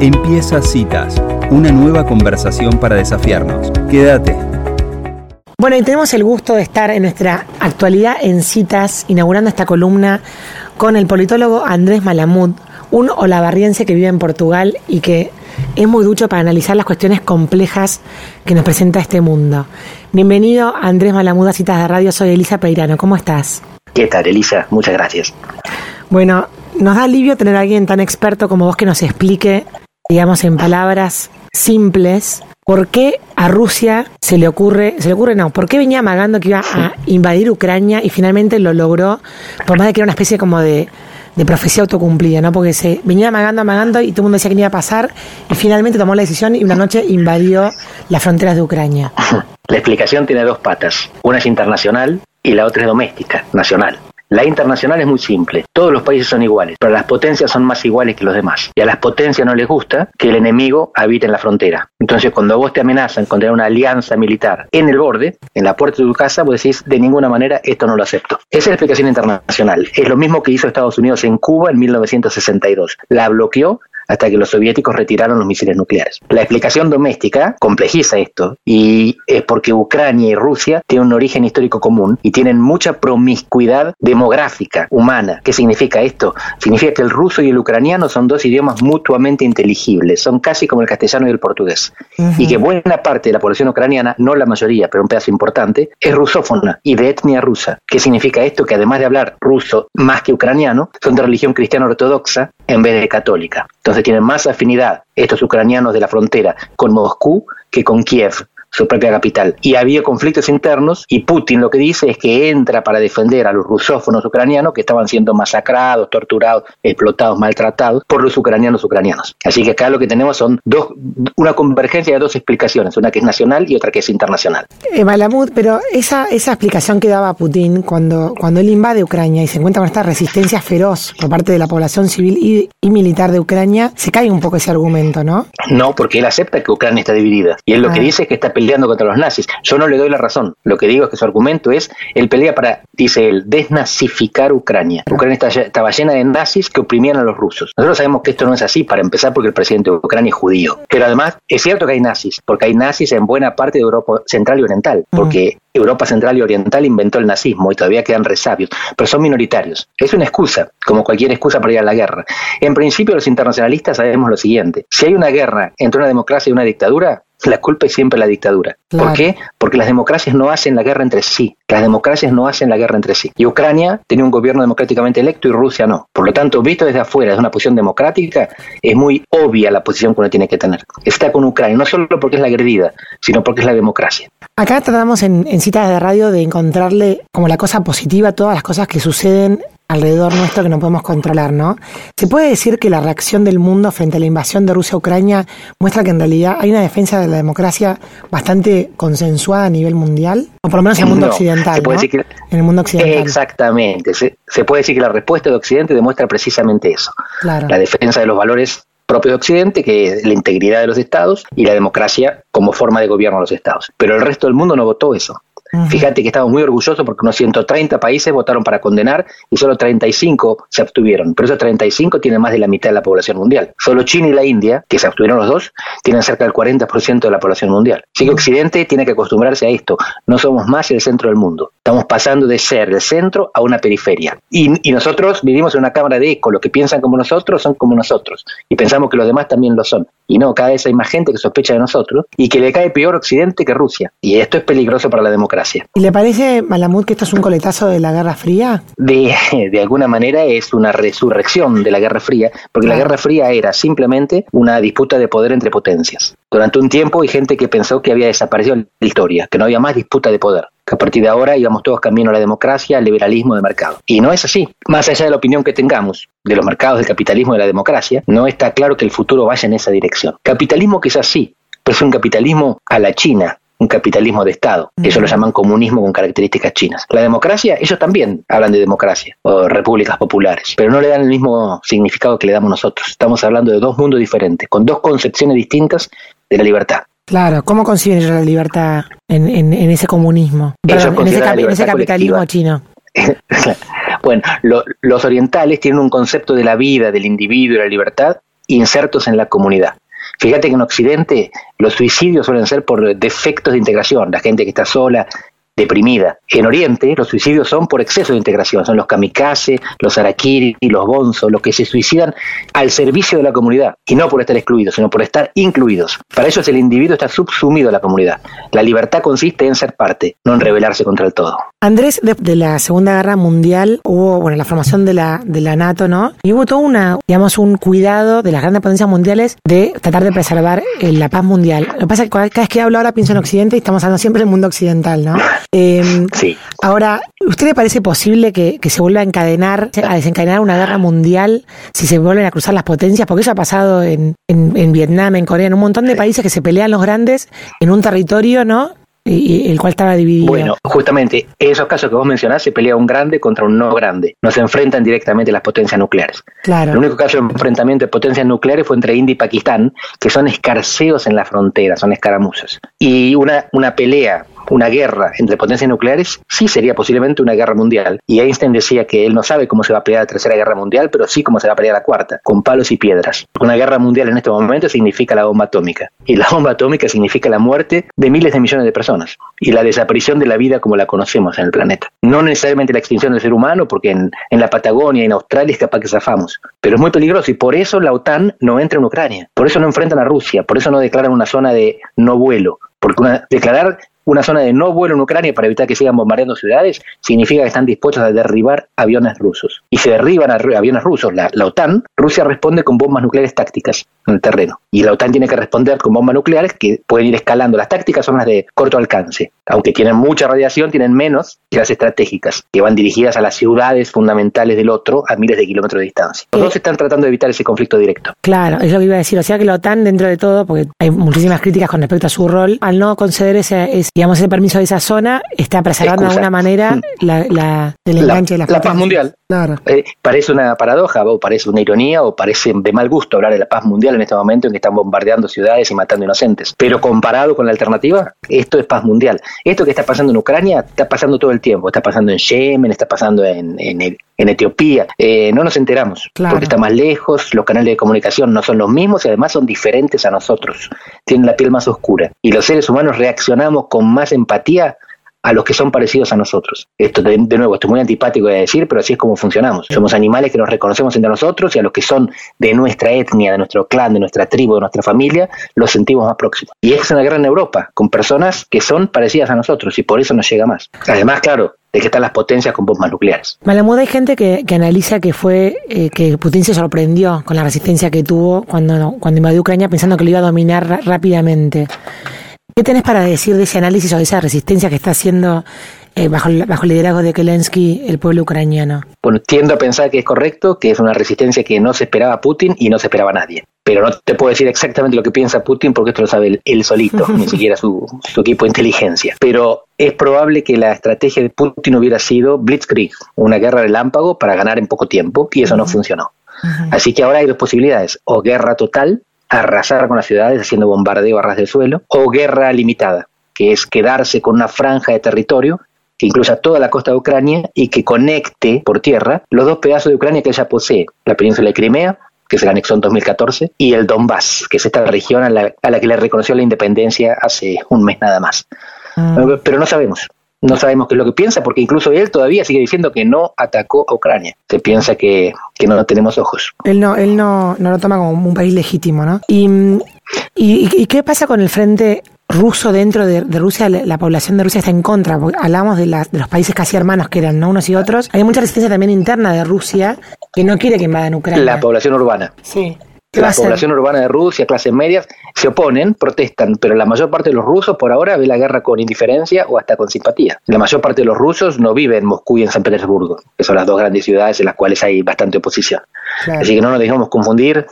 Empieza Citas, una nueva conversación para desafiarnos. Quédate. Bueno, y tenemos el gusto de estar en nuestra actualidad en Citas, inaugurando esta columna con el politólogo Andrés Malamud, un olavarriense que vive en Portugal y que es muy ducho para analizar las cuestiones complejas que nos presenta este mundo. Bienvenido Andrés Malamud a Citas de Radio, soy Elisa Peirano, ¿cómo estás? ¿Qué tal, Elisa? Muchas gracias. Bueno, nos da alivio tener a alguien tan experto como vos que nos explique, digamos, en palabras simples, por qué a Rusia se le ocurre, se le ocurre no, por qué venía amagando que iba a invadir Ucrania y finalmente lo logró, por más de que era una especie como de, de profecía autocumplida, ¿no? Porque se venía amagando, amagando y todo el mundo decía que no iba a pasar y finalmente tomó la decisión y una noche invadió las fronteras de Ucrania. La explicación tiene dos patas, una es internacional y la otra es doméstica, nacional. La internacional es muy simple. Todos los países son iguales, pero las potencias son más iguales que los demás. Y a las potencias no les gusta que el enemigo habite en la frontera. Entonces, cuando vos te amenazan con tener una alianza militar en el borde, en la puerta de tu casa, vos decís, de ninguna manera, esto no lo acepto. Esa es la explicación internacional. Es lo mismo que hizo Estados Unidos en Cuba en 1962. La bloqueó hasta que los soviéticos retiraron los misiles nucleares. La explicación doméstica complejiza esto y es porque Ucrania y Rusia tienen un origen histórico común y tienen mucha promiscuidad demográfica humana. ¿Qué significa esto? Significa que el ruso y el ucraniano son dos idiomas mutuamente inteligibles, son casi como el castellano y el portugués. Y que buena parte de la población ucraniana, no la mayoría, pero un pedazo importante, es rusófona y de etnia rusa. ¿Qué significa esto? Que además de hablar ruso más que ucraniano, son de religión cristiana ortodoxa en vez de católica. Entonces tienen más afinidad estos ucranianos de la frontera con Moscú que con Kiev su propia capital. Y había conflictos internos y Putin lo que dice es que entra para defender a los rusófonos ucranianos que estaban siendo masacrados, torturados, explotados, maltratados por los ucranianos ucranianos. Así que acá lo que tenemos son dos, una convergencia de dos explicaciones, una que es nacional y otra que es internacional. Eh, Malamud, pero esa, esa explicación que daba Putin cuando, cuando él invade Ucrania y se encuentra con esta resistencia feroz por parte de la población civil y, y militar de Ucrania, se cae un poco ese argumento, ¿no? No, porque él acepta que Ucrania está dividida. Y él lo que dice es que está peleando contra los nazis. Yo no le doy la razón. Lo que digo es que su argumento es, él pelea para, dice él, desnazificar Ucrania. Ucrania estaba llena de nazis que oprimían a los rusos. Nosotros sabemos que esto no es así, para empezar, porque el presidente de Ucrania es judío. Pero además, es cierto que hay nazis, porque hay nazis en buena parte de Europa Central y Oriental, porque Europa Central y Oriental inventó el nazismo y todavía quedan resabios, pero son minoritarios. Es una excusa, como cualquier excusa para ir a la guerra. En principio, los internacionalistas sabemos lo siguiente: si hay una guerra entre una democracia y una dictadura, la culpa es siempre la dictadura. Claro. ¿Por qué? Porque las democracias no hacen la guerra entre sí. Las democracias no hacen la guerra entre sí. Y Ucrania tiene un gobierno democráticamente electo y Rusia no. Por lo tanto, visto desde afuera, desde una posición democrática, es muy obvia la posición que uno tiene que tener. Está con Ucrania, no solo porque es la agredida, sino porque es la democracia. Acá tratamos en, en citas de radio de encontrarle como la cosa positiva a todas las cosas que suceden alrededor nuestro que no podemos controlar, ¿no? ¿Se puede decir que la reacción del mundo frente a la invasión de Rusia a Ucrania muestra que en realidad hay una defensa de la democracia bastante consensuada a nivel mundial? O por lo menos en el mundo No, occidental, se puede ¿no? decir que- En el mundo occidental. Exactamente. Se, se puede decir que la respuesta de Occidente demuestra precisamente eso. Claro. La defensa de los valores propios de Occidente, que es la integridad de los estados y la democracia como forma de gobierno de los estados. Pero el resto del mundo no votó eso. Fíjate que estamos muy orgullosos porque unos 130 países votaron para condenar y solo 35 se abstuvieron. Pero esos 35 tienen más de la mitad de la población mundial. Solo China y la India, que se abstuvieron los dos, tienen cerca del 40% de la población mundial. Así que Occidente tiene que acostumbrarse a esto. No somos más el centro del mundo. Estamos pasando de ser el centro a una periferia. Y, y nosotros vivimos en una cámara de eco. Los que piensan como nosotros son como nosotros. Y pensamos que los demás también lo son. Y no, cada vez hay más gente que sospecha de nosotros y que le cae peor Occidente que Rusia. Y esto es peligroso para la democracia. ¿Y le parece, Malamud, que esto es un coletazo de la Guerra Fría? de, de alguna manera es una resurrección de la Guerra Fría, porque la. Guerra Fría era simplemente una disputa de poder entre potencias. Durante un tiempo hay gente que pensó que había desaparecido la historia, que no había más disputa de poder, que a partir de ahora íbamos todos camino a la democracia, al liberalismo de mercado. Y no es así. Más allá de la opinión que tengamos de los mercados del capitalismo y de la democracia, no está claro que el futuro vaya en esa dirección. Capitalismo quizás sí, pero es un capitalismo a la China, un capitalismo de Estado. Eso lo llaman comunismo con características chinas. La democracia, ellos también hablan de democracia o repúblicas populares, pero no le dan el mismo significado que le damos nosotros. Estamos hablando de dos mundos diferentes, con dos concepciones distintas de la libertad. Claro, ¿cómo conciben ellos la libertad en, en- en ese comunismo? Perdón, en ese, en capitalismo colectiva. chino. bueno, lo- los orientales tienen un concepto de la vida, del individuo y la libertad insertos en la comunidad. Fíjate que en Occidente los suicidios suelen ser por defectos de integración, la gente que está sola, deprimida. En Oriente, los suicidios son por exceso de integración, son los kamikaze, los arakiri, los bonzo, los que se suicidan al servicio de la comunidad, y no por estar excluidos, sino por estar incluidos. Para eso el individuo está subsumido a la comunidad. La libertad consiste en ser parte, no en rebelarse contra el todo. Andrés, de, la Segunda Guerra Mundial hubo, bueno, la formación de la, de la NATO, ¿no? Y hubo todo una, digamos, un cuidado de las grandes potencias mundiales de tratar de preservar eh, la paz mundial. Lo que pasa es que cada vez que hablo ahora pienso en Occidente y estamos hablando siempre del mundo occidental, ¿no? Em, sí. Ahora, ¿usted le parece posible que, se vuelva a encadenar, a desencadenar una guerra mundial si se vuelven a cruzar las potencias? Porque eso ha pasado en, en Vietnam, en Corea, en un montón de países que se pelean los grandes en un territorio, ¿no? Y, el cual estaba dividido. Bueno, justamente esos casos que vos mencionás se pelea un grande contra un no grande. No se enfrentan directamente las potencias nucleares. Claro. El único caso de enfrentamiento de potencias nucleares fue entre India y Pakistán, que son escarceos en la frontera, son escaramuzas. Y una, una pelea una guerra entre potencias nucleares, sí sería posiblemente una guerra mundial. Y Einstein decía que él no sabe cómo se va a pelear la tercera guerra mundial, pero sí cómo se va a pelear la cuarta, con palos y piedras. Una guerra mundial en este momento significa la bomba atómica. Y la bomba atómica significa la muerte de miles de millones de personas y la desaparición de la vida como la conocemos en el planeta. No necesariamente la extinción del ser humano, porque en, en la Patagonia y en Australia es capaz que zafamos. Pero es muy peligroso y por eso la OTAN no entra en Ucrania. Por eso no enfrentan a Rusia. Por eso no declaran una zona de no vuelo. Porque una, declarar una zona de no vuelo en Ucrania para evitar que sigan bombardeando ciudades, significa que están dispuestos a derribar aviones rusos. Y se derriban aviones rusos, la, OTAN, Rusia responde con bombas nucleares tácticas en el terreno. Y la OTAN tiene que responder con bombas nucleares que pueden ir escalando. Las tácticas son las de corto alcance. Aunque tienen mucha radiación, tienen menos que las estratégicas, que van dirigidas a las ciudades fundamentales del otro a miles de kilómetros de distancia. Los dos están tratando de evitar ese conflicto directo. Claro, es lo que iba a decir. O sea que la OTAN, dentro de todo, porque hay muchísimas críticas con respecto a su rol, al no conceder ese digamos, ese permiso de esa zona está preservando de alguna manera la, la, el enganche la, de la paz mundial. Claro. Eh, parece una paradoja, o parece una ironía, o parece de mal gusto hablar de la paz mundial en este momento en que están bombardeando ciudades y matando inocentes. Pero comparado con la alternativa, esto es paz mundial. Esto que está pasando en Ucrania está pasando todo el tiempo. Está pasando en Yemen, está pasando en, en, Etiopía. Eh, no nos enteramos porque está más lejos, los canales de comunicación no son los mismos y además son diferentes a nosotros. Tienen la piel más oscura. Y los seres humanos reaccionamos con más empatía a los que son parecidos a nosotros. Esto, de, nuevo, esto es muy antipático de decir, pero así es como funcionamos. Somos animales que nos reconocemos entre nosotros y a los que son de nuestra etnia, de nuestro clan, de nuestra tribu, de nuestra familia, los sentimos más próximos. Y es una guerra en Europa, con personas que son parecidas a nosotros y por eso nos llega más. Además, claro, de que están las potencias con bombas nucleares. Malamud, hay gente que, analiza que fue eh, que Putin se sorprendió con la resistencia que tuvo cuando, cuando invadió Ucrania pensando que lo iba a dominar rápidamente. ¿Qué tenés para decir de ese análisis o de esa resistencia que está haciendo eh, bajo, bajo el liderazgo de Zelensky el pueblo ucraniano? Bueno, tiendo a pensar que es correcto, que es una resistencia que no se esperaba Putin y no se esperaba nadie. Pero no te puedo decir exactamente lo que piensa Putin porque esto lo sabe él, solito, ni siquiera su, su, equipo de inteligencia. Pero es probable que la estrategia de Putin hubiera sido Blitzkrieg, una guerra relámpago para ganar en poco tiempo, y eso no funcionó. Así que ahora hay dos posibilidades, o guerra total, arrasar con las ciudades haciendo bombardeo a ras del suelo, o guerra limitada, que es quedarse con una franja de territorio que incluya toda la costa de Ucrania y que conecte por tierra los dos pedazos de Ucrania que ella posee, la península de Crimea, que se la anexó en 2014, y el Donbass, que es esta región a la, que le reconoció la independencia hace un mes nada más. Ah. Pero no sabemos no sabemos qué es lo que piensa, porque incluso él todavía sigue diciendo que no atacó a Ucrania. Se piensa que, que no tenemos ojos. Él no, él no, no lo toma como un país legítimo, ¿no? Y, y, qué pasa con el frente ruso dentro de, Rusia? La, población de Rusia está en contra. hablamos de, de los países casi hermanos que eran, ¿no? Unos y otros. Hay mucha resistencia también interna de Rusia que no quiere que invadan Ucrania. La población urbana. Sí la población urbana de Rusia, clases medias, se oponen, protestan, pero la mayor parte de los rusos por ahora ve la guerra con indiferencia o hasta con simpatía. La mayor parte de los rusos no vive en Moscú y en San Petersburgo, que son las dos grandes ciudades en las cuales hay bastante oposición. Así que no nos dejemos confundir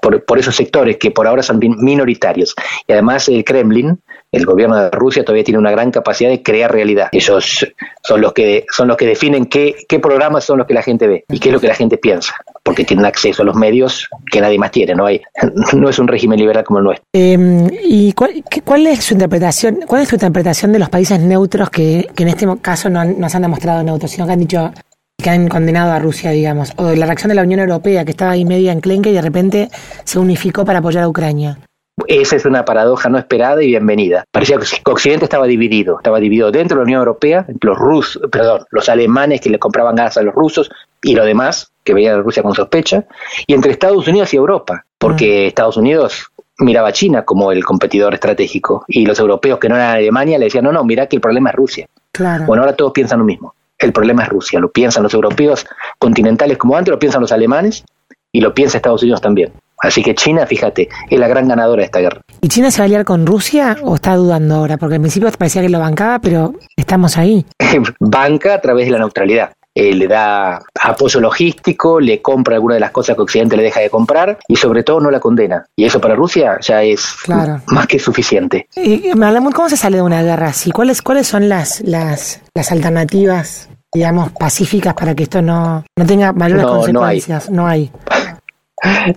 por, por, esos sectores que por ahora son minoritarios. Y además el Kremlin el gobierno de Rusia todavía tiene una gran capacidad de crear realidad. Ellos son los que, son los que definen qué, qué programas son los que la gente ve y qué es lo que la gente piensa, porque tienen acceso a los medios que nadie más tiene. No, hay, no es un régimen liberal como el nuestro. Em, ¿Y cuál, cuál, es su interpretación? ¿Cuál es su interpretación de los países neutros que, que en este caso no, no se han demostrado neutros, sino que han dicho que han condenado a Rusia, digamos, o de la reacción de la Unión Europea, que estaba ahí media enclenque y de repente se unificó para apoyar a Ucrania. Esa es una paradoja no esperada y bienvenida. Parecía que Occidente estaba dividido, estaba dividido dentro de la Unión Europea, los rusos, perdón, los alemanes que le compraban gas a los rusos y lo demás, que veían a Rusia con sospecha, y entre Estados Unidos y Europa, porque mm. Estados Unidos miraba a China como el competidor estratégico y los europeos que no eran Alemania le decían, no, no, mira que el problema es Rusia. Claro. Bueno, ahora todos piensan lo mismo. El problema es Rusia, lo piensan los europeos continentales como antes, lo piensan los alemanes y lo piensa Estados Unidos también. Así que China, fíjate, es la gran ganadora de esta guerra. ¿Y China se va a aliar con Rusia o está dudando ahora? Porque al principio parecía que lo bancaba, pero estamos ahí. Banca a través de la neutralidad. Eh, le da apoyo logístico, le compra alguna de las cosas que Occidente le deja de comprar y sobre todo no la condena. Y eso para Rusia ya es más que suficiente. Y, ¿Cómo se sale de una guerra así? ¿Cuáles, cuáles son las, las, las alternativas digamos, pacíficas para que esto no, no tenga mayores consecuencias. No hay.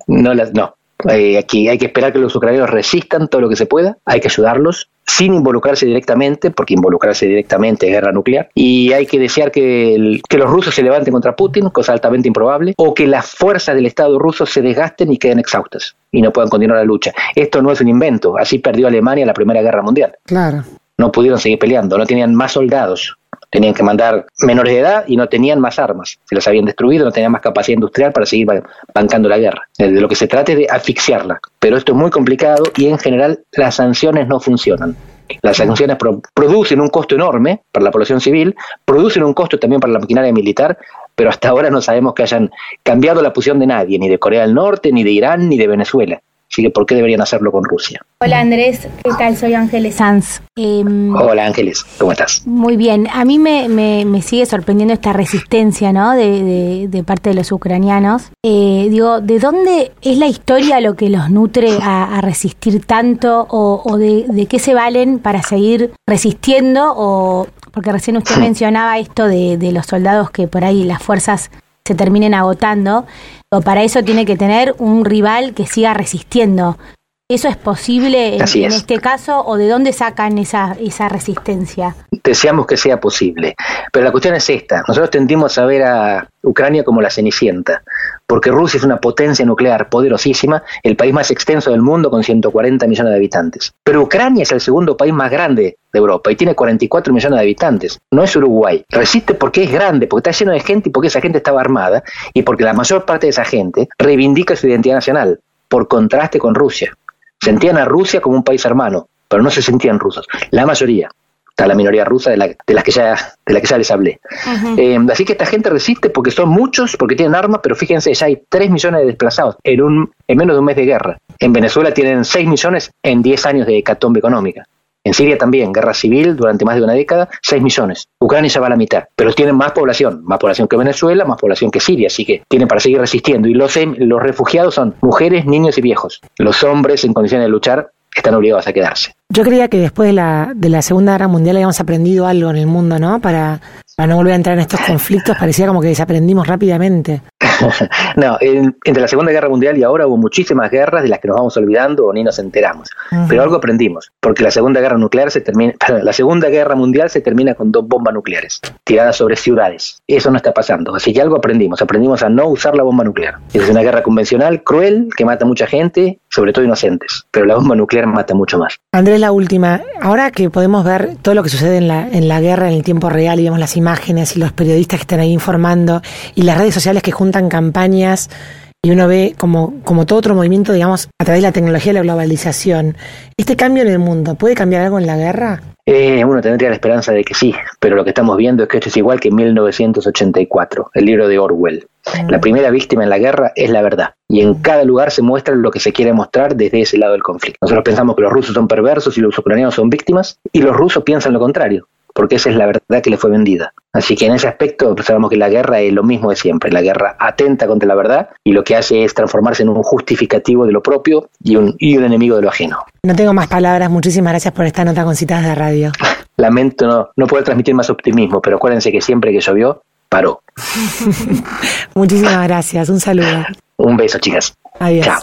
No, las, no. Eh, aquí hay que esperar que los ucranianos resistan todo lo que se pueda, hay que ayudarlos sin involucrarse directamente, porque involucrarse directamente es guerra nuclear, y hay que desear que, que los rusos se levanten contra Putin, cosa altamente improbable, o que las fuerzas del Estado ruso se desgasten y queden exhaustas y no puedan continuar la lucha. Esto no es un invento, así perdió Alemania la Primera Guerra Mundial. Claro. No pudieron seguir peleando, no tenían más soldados, tenían que mandar menores de edad y no tenían más armas, se las habían destruido, no tenían más capacidad industrial para seguir bancando la guerra. De lo que se trata es de asfixiarla, pero esto es muy complicado y en general las sanciones no funcionan. Las sanciones producen un costo enorme para la población civil, producen un costo también para la maquinaria militar, pero hasta ahora no sabemos que hayan cambiado la posición de nadie, ni de Corea del Norte, ni de Irán, ni de Venezuela. Así que, ¿por qué deberían hacerlo con Rusia? Hola Andrés, ¿qué tal? Soy Ángeles Sanz. Em, Hola Ángeles, ¿cómo estás? Muy bien, a mí me, me, sigue sorprendiendo esta resistencia ¿no? de, de, parte de los ucranianos. Eh, digo, ¿de dónde es la historia lo que los nutre a, resistir tanto o, o de, de, qué se valen para seguir resistiendo? O, porque recién usted mencionaba esto de, de los soldados que por ahí las fuerzas se terminen agotando, o para eso tiene que tener un rival que siga resistiendo. ¿Eso es posible en, este caso o de dónde sacan esa, esa resistencia? Deseamos que sea posible, pero la cuestión es esta. Nosotros tendimos a ver a Ucrania como la cenicienta, porque Rusia es una potencia nuclear poderosísima, el país más extenso del mundo con 140 millones de habitantes. Pero Ucrania es el segundo país más grande de Europa y tiene 44 millones de habitantes. No es Uruguay. Resiste porque es grande, porque está lleno de gente y porque esa gente estaba armada y porque la mayor parte de esa gente reivindica su identidad nacional, por contraste con Rusia. Sentían a Rusia como un país hermano, pero no se sentían rusos. La mayoría. Está la minoría rusa de la, de las que ya de la que ya les hablé. Eh, así que esta gente resiste porque son muchos, porque tienen armas, pero fíjense, ya hay 3 millones de desplazados en, un, en menos de un mes de guerra. En Venezuela tienen 6 millones en 10 años de hecatombe económica. En Siria también, guerra civil durante más de una década, 6 millones. Ucrania ya va a la mitad, pero tienen más población, más población que Venezuela, más población que Siria, así que tienen para seguir resistiendo. Y los, em, los refugiados son mujeres, niños y viejos. Los hombres en condiciones de luchar están obligados a quedarse. Yo creía que después de la, de la Segunda Guerra Mundial habíamos aprendido algo en el mundo, ¿no? Para, para no volver a entrar en estos conflictos, parecía como que desaprendimos rápidamente. no, entre la Segunda Guerra Mundial y ahora hubo muchísimas guerras de las que nos vamos olvidando o ni nos enteramos. Pero algo aprendimos, porque la Segunda Guerra nuclear se termina, la Segunda Guerra Mundial se termina con dos bombas nucleares tiradas sobre ciudades. Eso no está pasando. Así que algo aprendimos. Aprendimos a no usar la bomba nuclear. Es una guerra convencional, cruel, que mata a mucha gente, sobre todo inocentes. Pero la bomba nuclear mata mucho más. Andrés, la última. Ahora que podemos ver todo lo que sucede en la, en la guerra en el tiempo real y vemos las imágenes y los periodistas que están ahí informando y las redes sociales que juntan campañas y uno ve como, como todo otro movimiento, digamos, a través de la tecnología y la globalización. ¿Este cambio en el mundo puede cambiar algo en la guerra? Eh, uno tendría la esperanza de que sí, pero lo que estamos viendo es que esto es igual que en 1984, el libro de Orwell. La mm. primera víctima en la guerra es la verdad, y en cada lugar se muestra lo que se quiere mostrar desde ese lado del conflicto. Nosotros pensamos que los rusos son perversos y los ucranianos son víctimas, y los rusos piensan lo contrario porque esa es la verdad que le fue vendida. Así que en ese aspecto pues, sabemos que la guerra es lo mismo de siempre, la guerra atenta contra la verdad y lo que hace es transformarse en un justificativo de lo propio y un, y un enemigo de lo ajeno. No tengo más palabras, muchísimas gracias por esta nota con citas de radio. Lamento no, no poder transmitir más optimismo, pero acuérdense que siempre que llovió, paró. muchísimas gracias, un saludo. Un beso, chicas. Adiós. Chao.